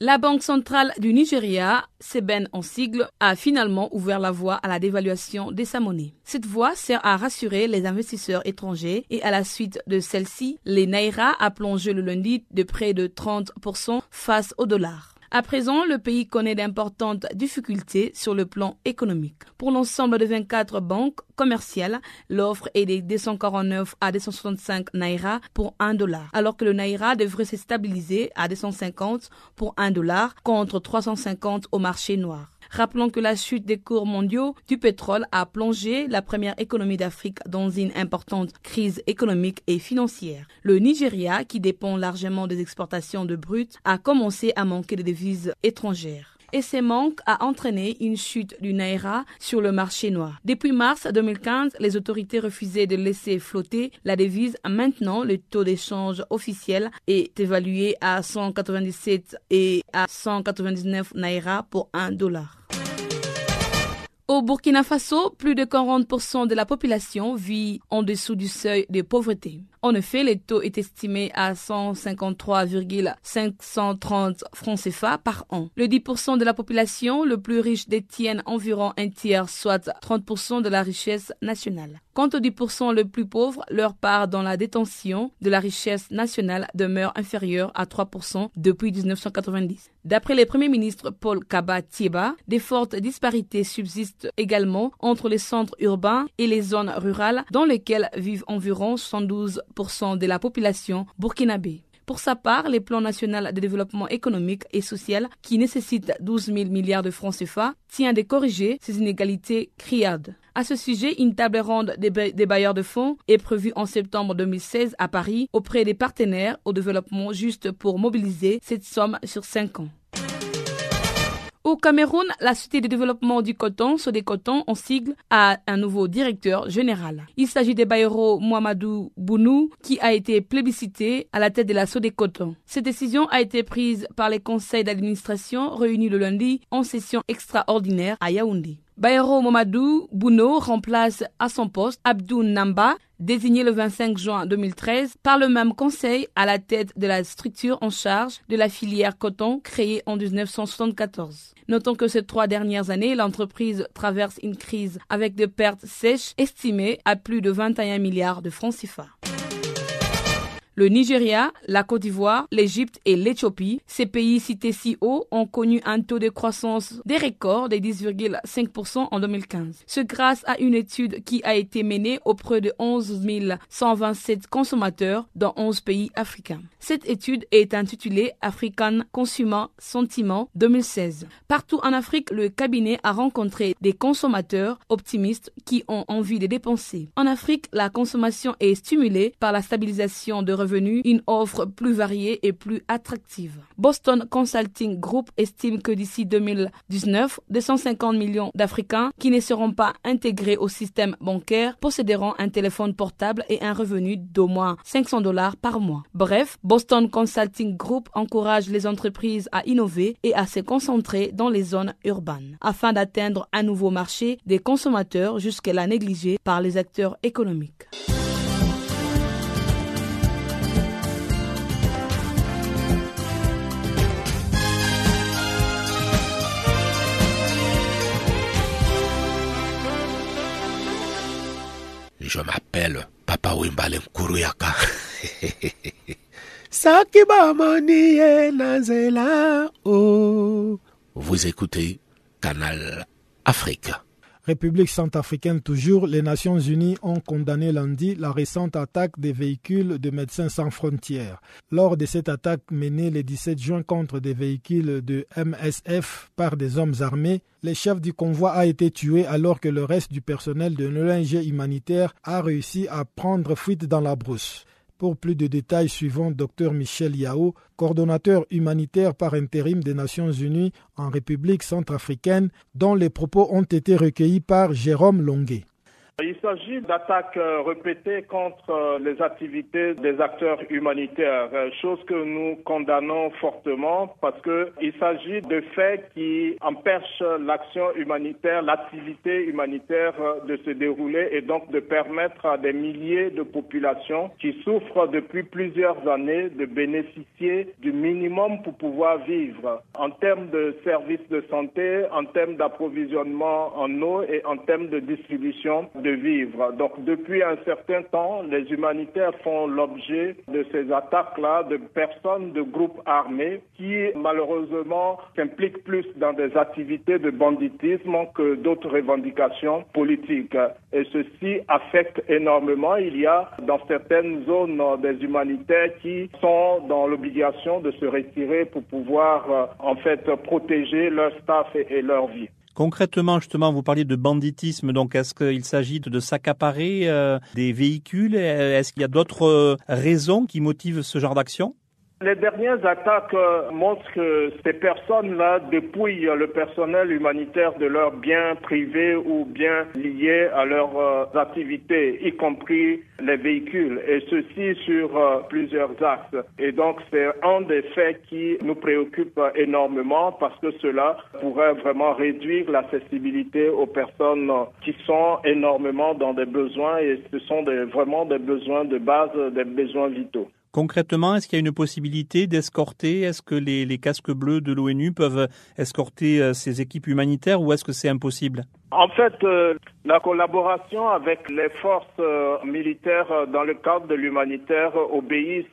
La Banque centrale du Nigeria, CBN en sigle, a finalement ouvert la voie à la dévaluation de sa monnaie. Cette voie sert à rassurer les investisseurs étrangers et à la suite de celle-ci, les Naira a plongé le lundi de près de 30% face au dollar. À présent, le pays connaît d'importantes difficultés sur le plan économique. Pour l'ensemble de 24 banques commerciales, l'offre est de 249 à 265 naira pour 1 dollar, alors que le naira devrait se stabiliser à 250 pour 1 dollar contre 350 au marché noir. Rappelons que la chute des cours mondiaux du pétrole a plongé la première économie d'Afrique dans une importante crise économique et financière. Le Nigeria, qui dépend largement des exportations de brut, a commencé à manquer de devises étrangères et ces manques a entraîné une chute du Naira sur le marché noir. Depuis mars 2015, les autorités refusaient de laisser flotter la devise. Maintenant, le taux d'échange officiel est évalué à 197 et à 199 Naira pour un dollar. Au Burkina Faso, plus de 40% de la population vit en dessous du seuil de pauvreté. En effet, le taux est estimé à 153,530 francs CFA par an. Le 10% de la population le plus riche détiennent environ un tiers, soit 30% de la richesse nationale. Quant aux 10% le plus pauvres, leur part dans la détention de la richesse nationale demeure inférieure à 3% depuis 1990. D'après le Premier ministre Paul Kaba Tieba, des fortes disparités subsistent également entre les centres urbains et les zones rurales dans lesquelles vivent environ 112% de la population burkinabé. Pour sa part, le plan national de développement économique et social, qui nécessite 12 000 milliards de francs CFA, tient de corriger ces inégalités criardes. À ce sujet, une table ronde des, bailleurs de fonds est prévue en septembre 2016 à Paris auprès des partenaires au développement juste pour mobiliser cette somme sur cinq ans. Au Cameroun, la Société de développement du coton, Coton, en sigle, a un nouveau directeur général. Il s'agit de Bayero Mohamedou Bounou, qui a été plébiscité à la tête de la Coton. Cette décision a été prise par les conseils d'administration réunis le lundi en session extraordinaire à Yaoundé. Bayero Momadou Bouno remplace à son poste Abdou Namba, désigné le 25 juin 2013 par le même conseil à la tête de la structure en charge de la filière coton créée en 1974. Notons que ces trois dernières années, l'entreprise traverse une crise avec des pertes sèches estimées à plus de 21 milliards de francs CFA le Nigeria, la Côte d'Ivoire, l'Égypte et l'Éthiopie. Ces pays cités si haut ont connu un taux de croissance des records de 10,5% en 2015. Ce grâce à une étude qui a été menée auprès de 11 127 consommateurs dans 11 pays africains. Cette étude est intitulée African Consumer Sentiment 2016. Partout en Afrique, le cabinet a rencontré des consommateurs optimistes qui ont envie de dépenser. En Afrique, la consommation est stimulée par la stabilisation de une offre plus variée et plus attractive. Boston Consulting Group estime que d'ici 2019, 250 millions d'Africains qui ne seront pas intégrés au système bancaire posséderont un téléphone portable et un revenu d'au moins 500 dollars par mois. Bref, Boston Consulting Group encourage les entreprises à innover et à se concentrer dans les zones urbaines afin d'atteindre un nouveau marché des consommateurs jusqu'à négligé par les acteurs économiques. Je m'appelle Papa Wimbalem Kuruyaka. Oh. Vous écoutez Canal Afrique. République centrafricaine toujours, les Nations Unies ont condamné lundi la récente attaque des véhicules de Médecins sans frontières. Lors de cette attaque menée le 17 juin contre des véhicules de MSF par des hommes armés, le chef du convoi a été tué alors que le reste du personnel de l'ONG humanitaire a réussi à prendre fuite dans la brousse. Pour plus de détails, suivant Dr Michel Yao, coordonnateur humanitaire par intérim des Nations Unies en République centrafricaine, dont les propos ont été recueillis par Jérôme Longuet. Il s'agit d'attaques euh, répétées contre euh, les activités des acteurs humanitaires, euh, chose que nous condamnons fortement parce qu'il s'agit de faits qui empêchent l'action humanitaire, l'activité humanitaire de se dérouler et donc de permettre à des milliers de populations qui souffrent depuis plusieurs années de bénéficier du minimum pour pouvoir vivre. En termes de services de santé, en termes d'approvisionnement en eau et en termes de distribution de Donc depuis un certain temps, les humanitaires font l'objet de ces attaques-là de personnes de groupes armés qui malheureusement s'impliquent plus dans des activités de banditisme que d'autres revendications politiques. Et ceci affecte énormément. Il y a dans certaines zones des humanitaires qui sont dans l'obligation de se retirer pour pouvoir euh, en fait protéger leur staff et leur vie. Concrètement, justement, vous parliez de banditisme, donc est-ce qu'il s'agit de s'accaparer euh, des véhicules? Est-ce qu'il y a d'autres euh, raisons qui motivent ce genre d'action? Les dernières attaques euh, montrent que ces personnes-là dépouillent le personnel humanitaire de leurs biens privés ou biens liés à leurs euh, activités, y compris les véhicules, et ceci sur euh, plusieurs axes. Et donc c'est un des faits qui nous préoccupe énormément parce que cela pourrait vraiment réduire l'accessibilité aux personnes qui sont énormément dans des besoins et ce sont vraiment des besoins de base, des besoins vitaux. Concrètement, est-ce qu'il y a une possibilité d'escorter? Est-ce que les, casques bleus de l'ONU peuvent escorter euh, ces équipes humanitaires ou est-ce que c'est impossible? En fait, euh, la collaboration avec les forces euh, militaires dans le cadre de l'humanitaire obéissent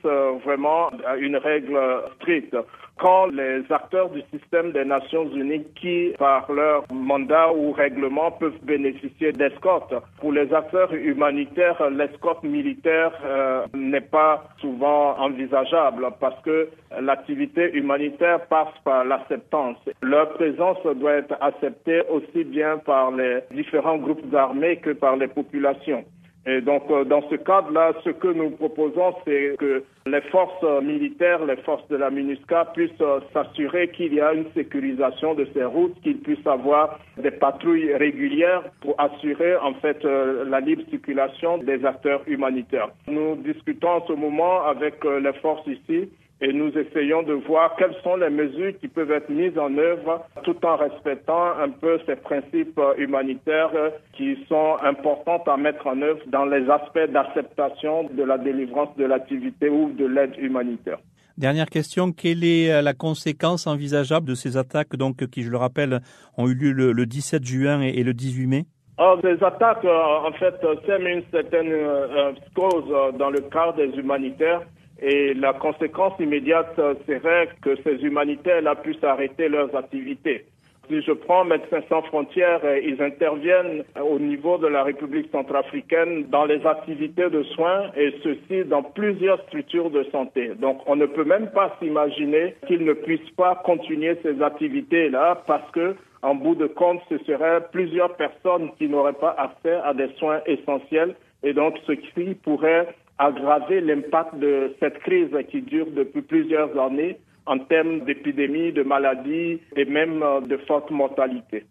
vraiment à une règle stricte quand les acteurs du système des Nations Unies qui, par leur mandat ou règlement, peuvent bénéficier d'escorte. Pour les acteurs humanitaires, l'escorte militaire euh, n'est pas souvent envisageable parce que l'activité humanitaire passe par l'acceptance. Leur présence doit être acceptée aussi bien par les différents groupes armés que par les populations. Et donc, euh, dans ce cadre-là, ce que nous proposons, c'est que les forces militaires, les forces de la MINUSCA puissent euh, s'assurer qu'il y a une sécurisation de ces routes, qu'ils puissent avoir des patrouilles régulières pour assurer, en fait, euh, la libre circulation des acteurs humanitaires. Nous discutons en ce moment avec les forces ici et nous essayons de voir quelles sont les mesures qui peuvent être mises en œuvre tout en respectant un peu ces principes humanitaires qui sont importants à mettre en œuvre dans les aspects d'acceptation de la délivrance de l'activité ou de l'aide humanitaire. Dernière question, quelle est euh, la conséquence envisageable de ces attaques donc, qui, je le rappelle, ont eu lieu le, 17 juin et, le 18 mai? Ah, ces attaques, euh, en fait, sèment une certaine euh, cause dans le cadre des humanitaires et la conséquence immédiate serait que ces humanitaires-là puissent arrêter leurs activités. Si je prends Médecins sans frontières, euh, ils interviennent au niveau de la République centrafricaine dans les activités de soins et ceci dans plusieurs structures de santé. Donc on ne peut même pas s'imaginer qu'ils ne puissent pas continuer ces activités-là parce que en bout de compte, ce seraient plusieurs personnes qui n'auraient pas accès à des soins essentiels et donc ce qui pourrait aggraver l'impact de cette crise qui dure depuis plusieurs années en termes d'épidémie, de maladies et même euh, de forte mortalité.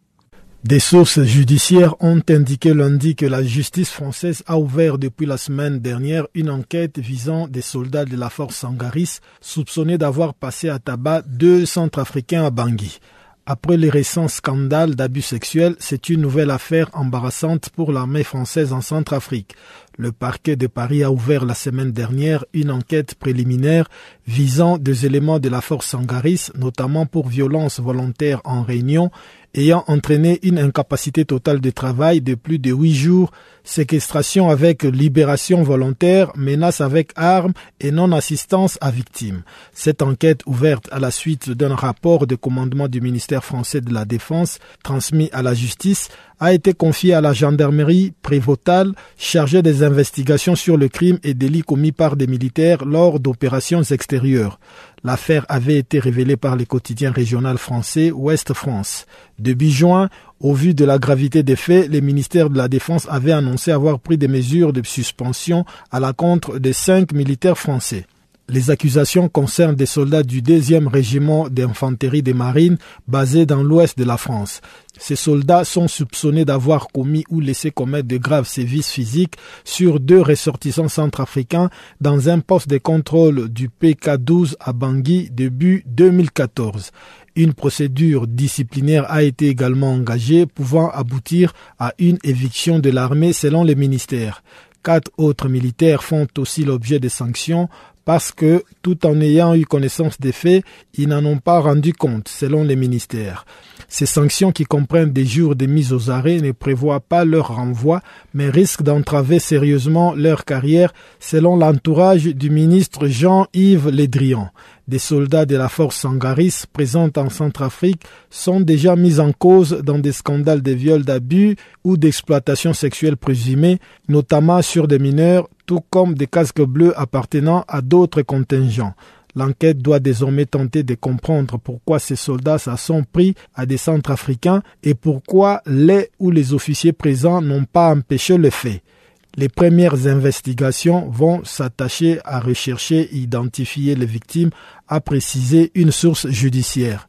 Des sources judiciaires ont indiqué lundi que la justice française a ouvert depuis la semaine dernière une enquête visant des soldats de la force Sangaris soupçonnés d'avoir passé à tabac deux Centrafricains à Bangui. Après les récents scandales d'abus sexuels, c'est une nouvelle affaire embarrassante pour l'armée française en Centrafrique. Le parquet de Paris a ouvert la semaine dernière une enquête préliminaire visant des éléments de la force Sangaris, notamment pour violence volontaire en réunion, ayant entraîné une incapacité totale de travail de plus de huit jours, séquestration avec libération volontaire, menace avec armes et non-assistance à victimes. Cette enquête ouverte à la suite d'un rapport de commandement du ministère français de la Défense transmis à la justice a été confiée à la gendarmerie prévotale chargée des investigations sur le crime et délits commis par des militaires lors d'opérations extérieures. L'affaire avait été révélée par les quotidiens régional français Ouest France. Début juin, au vu de la gravité des faits, les ministères de la Défense avaient annoncé avoir pris des mesures de suspension à la contre des cinq militaires français. Les accusations concernent des soldats du 2e régiment d'infanterie des marines basé dans l'ouest de la France. Ces soldats sont soupçonnés d'avoir commis ou laissé commettre de graves sévices physiques sur deux ressortissants centrafricains dans un poste de contrôle du PK12 à Bangui début 2014. Une procédure disciplinaire a été également engagée pouvant aboutir à une éviction de l'armée selon les ministères. Quatre autres militaires font aussi l'objet de sanctions parce que, tout en ayant eu connaissance des faits, ils n'en ont pas rendu compte, selon les ministères. Ces sanctions qui comprennent des jours de mise aux arrêts ne prévoient pas leur renvoi, mais risquent d'entraver sérieusement leur carrière, selon l'entourage du ministre Jean-Yves Le Drian. Des soldats de la force Sangaris présents en Centrafrique sont déjà mis en cause dans des scandales de viols d'abus ou d'exploitation sexuelle présumée, notamment sur des mineurs, tout comme des casques bleus appartenant à d'autres contingents. L'enquête doit désormais tenter de comprendre pourquoi ces soldats se sont pris à des centres africains et pourquoi les ou les officiers présents n'ont pas empêché le fait. Les premières investigations vont s'attacher à rechercher et identifier les victimes, a précisé une source judiciaire.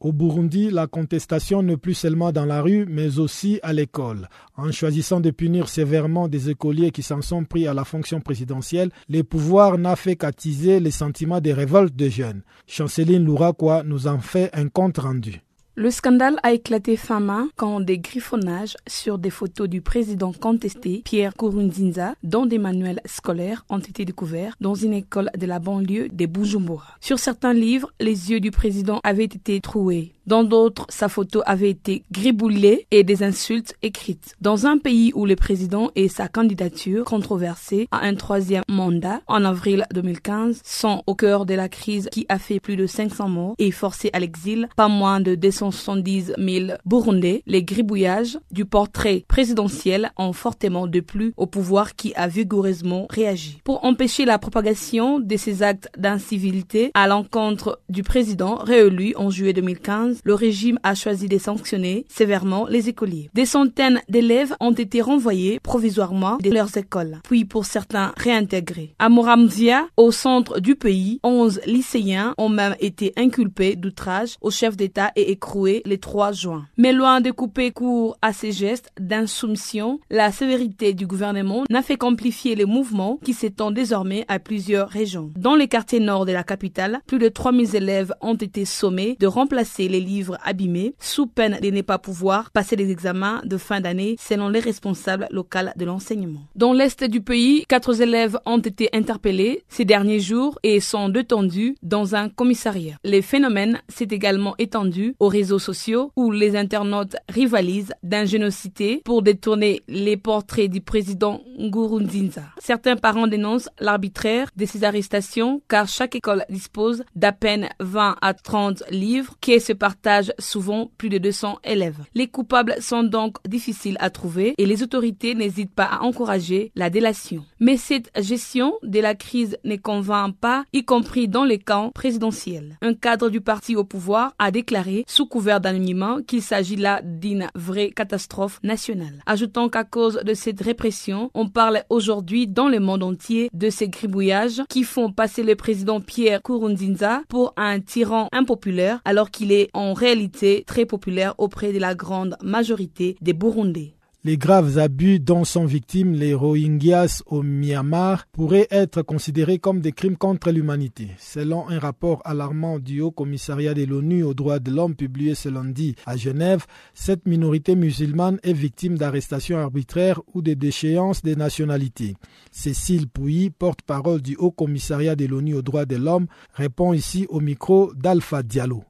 Au Burundi, la contestation n'est plus seulement dans la rue, mais aussi à l'école. En choisissant de punir sévèrement des écoliers qui s'en sont pris à la fonction présidentielle, les pouvoirs n'a fait qu'attiser les sentiments des révoltes des jeunes. Chanceline Louraquois nous en fait un compte rendu. Le scandale a éclaté fin mai quand des griffonnages sur des photos du président contesté, Pierre Kourounzinza, dans des manuels scolaires ont été découverts dans une école de la banlieue de Bujumbura. Sur certains livres, les yeux du président avaient été troués. Dans d'autres, sa photo avait été griboulée et des insultes écrites. Dans un pays où le président et sa candidature controversée à un troisième mandat en avril 2015 sont au cœur de la crise qui a fait plus de 500 morts et forcé à l'exil pas moins de 270 000 Burundais, les gribouillages du portrait présidentiel ont fortement déplu au pouvoir qui a vigoureusement réagi. Pour empêcher la propagation de ces actes d'incivilité à l'encontre du président réélu en juillet 2015, le régime a choisi de sanctionner sévèrement les écoliers. Des centaines d'élèves ont été renvoyés provisoirement de leurs écoles, puis pour certains réintégrés. À Moramzia, au centre du pays, 11 lycéens ont même été inculpés d'outrage au chef d'État et écroués le 3 juin. Mais loin de couper court à ces gestes d'insoumission, la sévérité du gouvernement n'a fait qu'amplifier les mouvements qui s'étendent désormais à plusieurs régions. Dans les quartiers nord de la capitale, plus de 3000 élèves ont été sommés de remplacer les livres abîmés sous peine de ne pas pouvoir passer les examens de fin d'année selon les responsables locaux de l'enseignement. Dans l'est du pays, quatre élèves ont été interpellés ces derniers jours et sont détendus dans un commissariat. Les phénomènes s'est également étendu aux réseaux sociaux où les internautes rivalisent d'ingéniosité pour détourner les portraits du président Ngurunzinza. Certains parents dénoncent l'arbitraire de ces arrestations car chaque école dispose d'à peine 20 à 30 livres qui se partagent souvent plus de 200 élèves. Les coupables sont donc difficiles à trouver et les autorités n'hésitent pas à encourager la délation. Mais cette gestion de la crise ne convainc pas, y compris dans les camps présidentiels. Un cadre du parti au pouvoir a déclaré, sous couvert d'anonymat, qu'il s'agit là d'une vraie catastrophe nationale. Ajoutant qu'à cause de cette répression, on parle aujourd'hui dans le monde entier de ces gribouillages qui font passer le président Pierre Kourounzinza pour un tyran impopulaire alors qu'il est en réalité très populaire auprès de la grande majorité des Burundais. Les graves abus dont sont victimes les Rohingyas au Myanmar pourraient être considérés comme des crimes contre l'humanité. Selon un rapport alarmant du Haut Commissariat de l'ONU aux droits de l'homme publié ce lundi à Genève, cette minorité musulmane est victime d'arrestations arbitraires ou de déchéances de nationalité. Cécile Pouilly, porte-parole du Haut Commissariat de l'ONU aux droits de l'homme, répond ici au micro d'Alpha Diallo.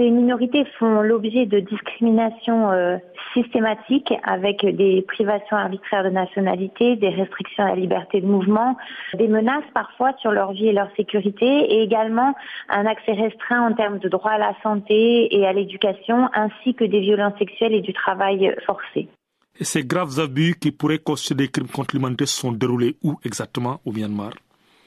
Ces minorités font l'objet de discriminations euh, systématiques avec des privations arbitraires de nationalité, des restrictions à la liberté de mouvement, des menaces parfois sur leur vie et leur sécurité et également un accès restreint en termes de droit à la santé et à l'éducation ainsi que des violences sexuelles et du travail forcé. Et ces graves abus qui pourraient constituer des crimes contre l'humanité sont déroulés où exactement? Au Myanmar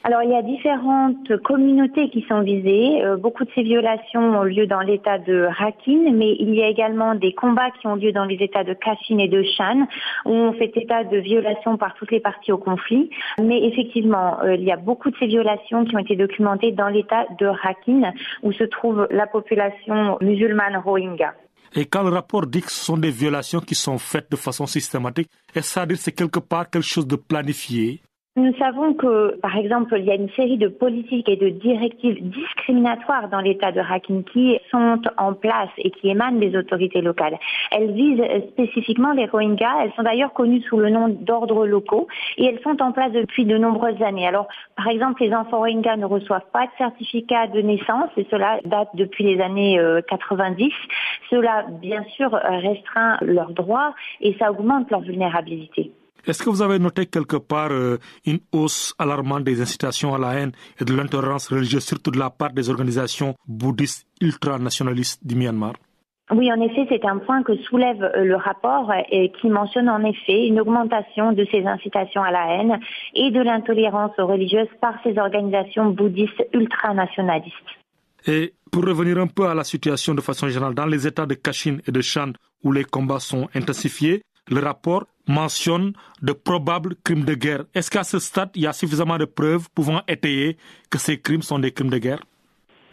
alors il y a différentes communautés qui sont visées. Euh, beaucoup de ces violations ont lieu dans l'état de Rakhine, mais il y a également des combats qui ont lieu dans les états de Kachin et de Shan, où on fait état de violations par toutes les parties au conflit. Mais effectivement, euh, il y a beaucoup de ces violations qui ont été documentées dans l'état de Rakhine, où se trouve la population musulmane Rohingya. Et quand le rapport dit que ce sont des violations qui sont faites de façon systématique, est-ce à dire que c'est quelque part quelque chose de planifié? Nous savons que, par exemple, il y a une série de politiques et de directives discriminatoires dans l'État de Rakhine qui sont en place et qui émanent des autorités locales. Elles visent spécifiquement les Rohingyas. Elles sont d'ailleurs connues sous le nom d'ordres locaux et elles sont en place depuis de nombreuses années. Alors, par exemple, les enfants Rohingyas ne reçoivent pas de certificat de naissance et cela date depuis les années 90. Euh, cela, bien sûr, restreint leurs droits et ça augmente leur vulnérabilité. Est-ce que vous avez noté quelque part euh, une hausse alarmante des incitations à la haine et de l'intolérance religieuse, surtout de la part des organisations bouddhistes ultranationalistes du Myanmar? Oui, en effet, c'est un point que soulève euh, le rapport et qui mentionne en effet une augmentation de ces incitations à la haine et de l'intolérance religieuse par ces organisations bouddhistes ultranationalistes. Et pour revenir un peu à la situation de façon générale, dans les États de Kachin et de Shan où les combats sont intensifiés, le rapport mentionne de probables crimes de guerre. Est-ce qu'à ce stade, il y a suffisamment de preuves pouvant étayer que ces crimes sont des crimes de guerre?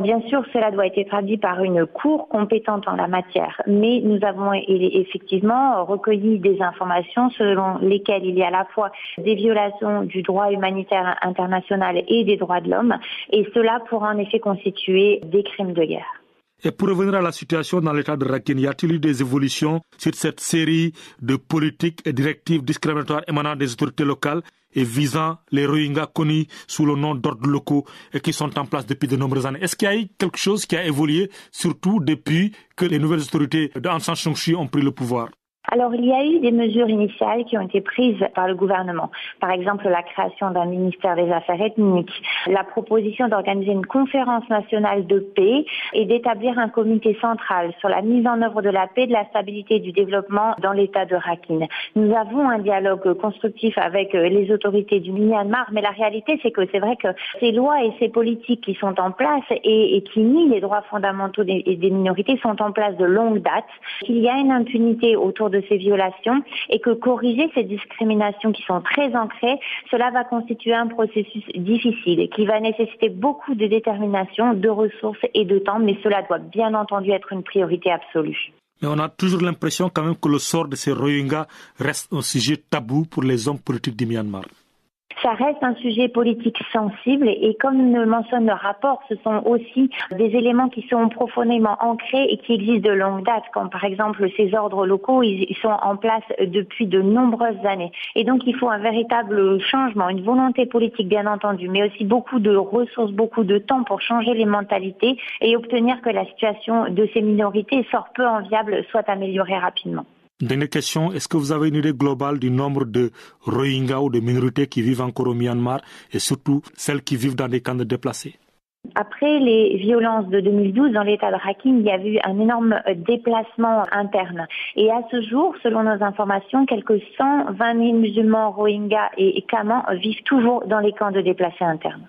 Bien sûr, cela doit être traduit par une cour compétente en la matière, mais nous avons effectivement recueilli des informations selon lesquelles il y a à la fois des violations du droit humanitaire international et des droits de l'homme, et cela pourra en effet constituer des crimes de guerre. Et pour revenir à la situation dans l'état de Rakhine, y a-t-il eu des évolutions sur cette série de politiques et directives discriminatoires émanant des autorités locales et visant les Rohingyas connus sous le nom d'ordres locaux et qui sont en place depuis de nombreuses années? Est-ce qu'il y a eu quelque chose qui a évolué, surtout depuis que les nouvelles autorités Suu Kyi ont pris le pouvoir? Alors, il y a eu des mesures initiales qui ont été prises par le gouvernement. Par exemple, la création d'un ministère des Affaires ethniques, la proposition d'organiser une conférence nationale de paix et d'établir un comité central sur la mise en œuvre de la paix, de la stabilité et du développement dans l'État de Rakhine. Nous avons un dialogue constructif avec euh, les autorités du Myanmar, mais la réalité, c'est que c'est vrai que ces lois et ces politiques qui sont en place et, qui nient les droits fondamentaux des, des minorités sont en place de longue date. Il y a une impunité autour de ces violations et que corriger ces discriminations qui sont très ancrées, cela va constituer un processus difficile qui va nécessiter beaucoup de détermination, de ressources et de temps, mais cela doit bien entendu être une priorité absolue. Mais on a toujours l'impression quand même que le sort de ces Rohingyas reste un sujet tabou pour les hommes politiques du Myanmar ça reste un sujet politique sensible et comme le mentionne le rapport, ce sont aussi des éléments qui sont profondément ancrés et qui existent de longue date, comme par exemple ces ordres locaux, ils sont en place depuis de nombreuses années. Et donc il faut un véritable changement, une volonté politique bien entendu, mais aussi beaucoup de ressources, beaucoup de temps pour changer les mentalités et obtenir que la situation de ces minorités, sort peu enviable, soit améliorée rapidement. Dernière question, est-ce que vous avez une idée globale du nombre de Rohingyas ou de minorités qui vivent encore au Myanmar et surtout celles qui vivent dans des camps de déplacés? Après les violences de 2012 dans l'état de Rakhine, il y a eu un énorme déplacement interne. Et à ce jour, selon nos informations, quelques 120 000 musulmans Rohingyas et Kamans vivent toujours dans les camps de déplacés internes.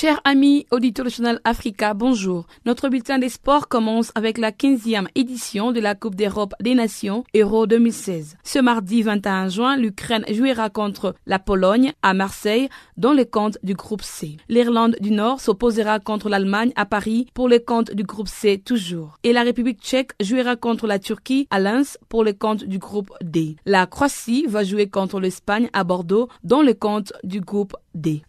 Chers amis auditeurs de Channel Africa, bonjour. Notre bulletin des sports commence avec la 15e édition de la Coupe d'Europe des Nations Euro 2016. Ce mardi 21 juin, l'Ukraine jouera contre la Pologne à Marseille dans les comptes du groupe C. L'Irlande du Nord s'opposera contre l'Allemagne à Paris pour les comptes du groupe C toujours. Et la République tchèque jouera contre la Turquie à Lens pour les comptes du groupe D. La Croatie va jouer contre l'Espagne à Bordeaux dans les comptes du groupe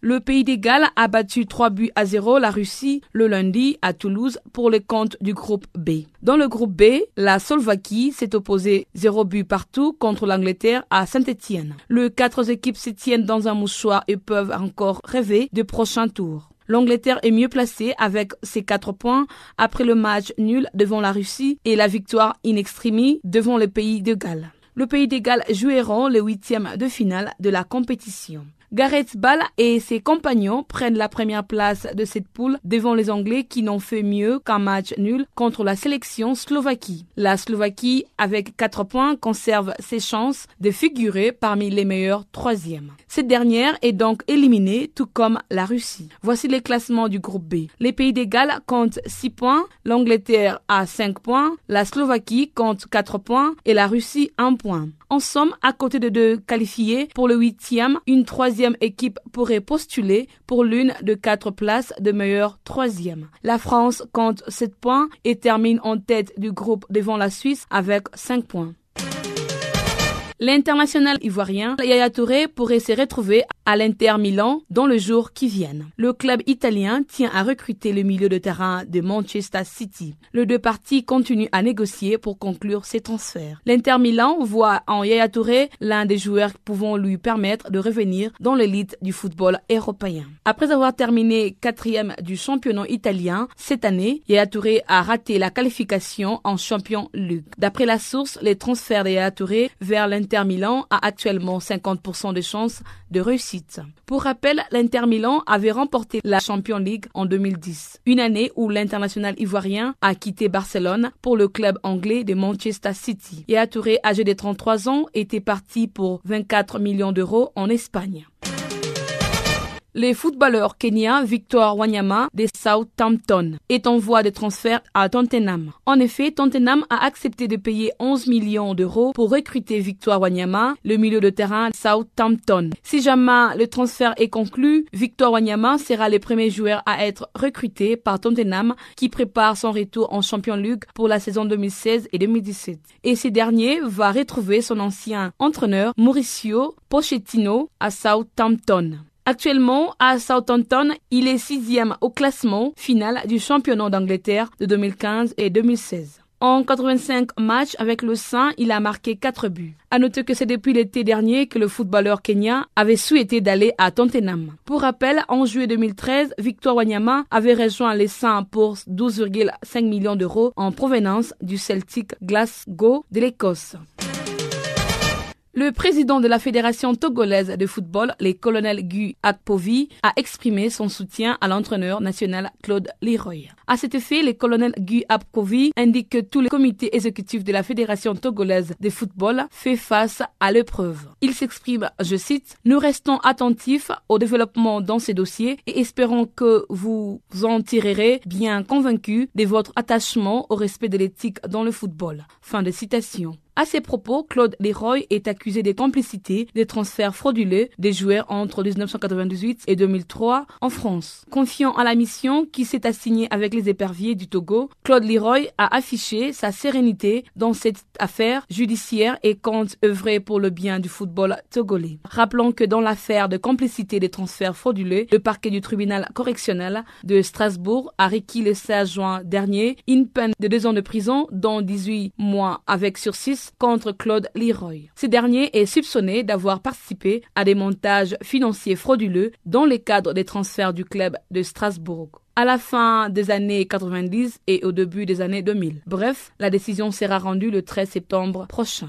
Le pays des Galles a battu 3 buts à 0 la Russie le lundi à Toulouse pour les comptes du groupe B. Dans le groupe B, la Slovaquie s'est opposée 0 but partout contre l'Angleterre à Saint-Étienne. Les quatre équipes se tiennent dans un mouchoir et peuvent encore rêver de prochains tours. L'Angleterre est mieux placée avec ses 4 points après le match nul devant la Russie et la victoire in extremis devant le pays de Galles. Le pays de Galles joueront le huitième de finale de la compétition. Gareth Ball et ses compagnons prennent la première place de cette poule devant les Anglais qui n'ont fait mieux qu'un match nul contre la sélection Slovaquie. La Slovaquie, avec 4 points, conserve ses chances de figurer parmi les meilleurs troisièmes. Cette dernière est donc éliminée, tout comme la Russie. Voici les classements du groupe B. Les pays des Galles comptent 6 points, l'Angleterre a 5 points, la Slovaquie compte 4 points et la Russie 1 point. En somme, à côté de deux qualifiés pour le huitième, une troisième équipe pourrait postuler pour l'une de quatre places de meilleur troisième. La France compte 7 points et termine en tête du groupe devant la Suisse avec 5 points. L'international ivoirien Yaya Touré pourrait se retrouver à l'Inter Milan dans le jour qui viennent. Le club italien tient à recruter le milieu de terrain de Manchester City. Les deux parties continuent à négocier pour conclure ces transferts. L'Inter Milan voit en Yaya Touré l'un des joueurs pouvant lui permettre de revenir dans l'élite du football européen. Après avoir terminé quatrième du championnat italien cette année, Yaya Touré a raté la qualification en champion League. D'après la source, les transferts de Yaya Touré vers l'Inter l'Inter Milan a actuellement 50% de chances de réussite. Pour rappel, l'Inter Milan avait remporté la Champions League en 2010, une année où l'international ivoirien a quitté Barcelone pour le club anglais de Manchester City. Et Touré, âgé de 33 ans, était parti pour 24 millions d'euros en Espagne. Le footballeur kenyan Victor Wanyama de Southampton est en voie de transfert à Tottenham. En effet, Tottenham a accepté de payer 11 millions d'euros pour recruter Victor Wanyama, le milieu de terrain Southampton. Si jamais le transfert est conclu, Victor Wanyama sera le premier joueur à être recruté par Tottenham qui prépare son retour en Champions League pour la saison 2016 et 2017. Et ce dernier va retrouver son ancien entraîneur Mauricio Pochettino à Southampton. Actuellement, à Southampton, il est sixième au classement final du championnat d'Angleterre de 2015 et 2016. En 85 matchs avec le Saint, il a marqué 4 buts. À noter que c'est depuis l'été dernier que le footballeur kenyan avait souhaité d'aller à Tottenham. Pour rappel, en juillet 2013, Victor Wanyama avait rejoint les Saints pour 12,5 millions d'euros en provenance du Celtic Glasgow de l'Écosse. Le président de la Fédération togolaise de football, le colonel Gu Akpovi, a exprimé son soutien à l'entraîneur national Claude Leroy. À cet effet, le colonel Gu Akpovi indique que tout le comité exécutif de la Fédération togolaise de football fait face à l'épreuve. Il s'exprime, je cite, Nous restons attentifs au développement dans ces dossiers et espérons que vous en tirerez bien convaincus de votre attachement au respect de l'éthique dans le football. Fin de citation. À ces propos, Claude Leroy est accusé de complicité des transferts frauduleux des joueurs entre 1998 et 2003 en France. Confiant à la mission qui s'est assignée avec éperviers du Togo, Claude Leroy a affiché sa sérénité dans cette affaire judiciaire et compte œuvrer pour le bien du football togolais. Rappelons que dans l'affaire de complicité des transferts frauduleux, le parquet du tribunal correctionnel de Strasbourg a requis le 16 juin dernier une peine de deux ans de prison, dont 18 mois avec sursis contre Claude Leroy. Ce dernier est soupçonné d'avoir participé à des montages financiers frauduleux dans le cadre des transferts du club de Strasbourg à la fin des années 90 et au début des années 2000. Bref, la décision sera rendue le 13 septembre prochain.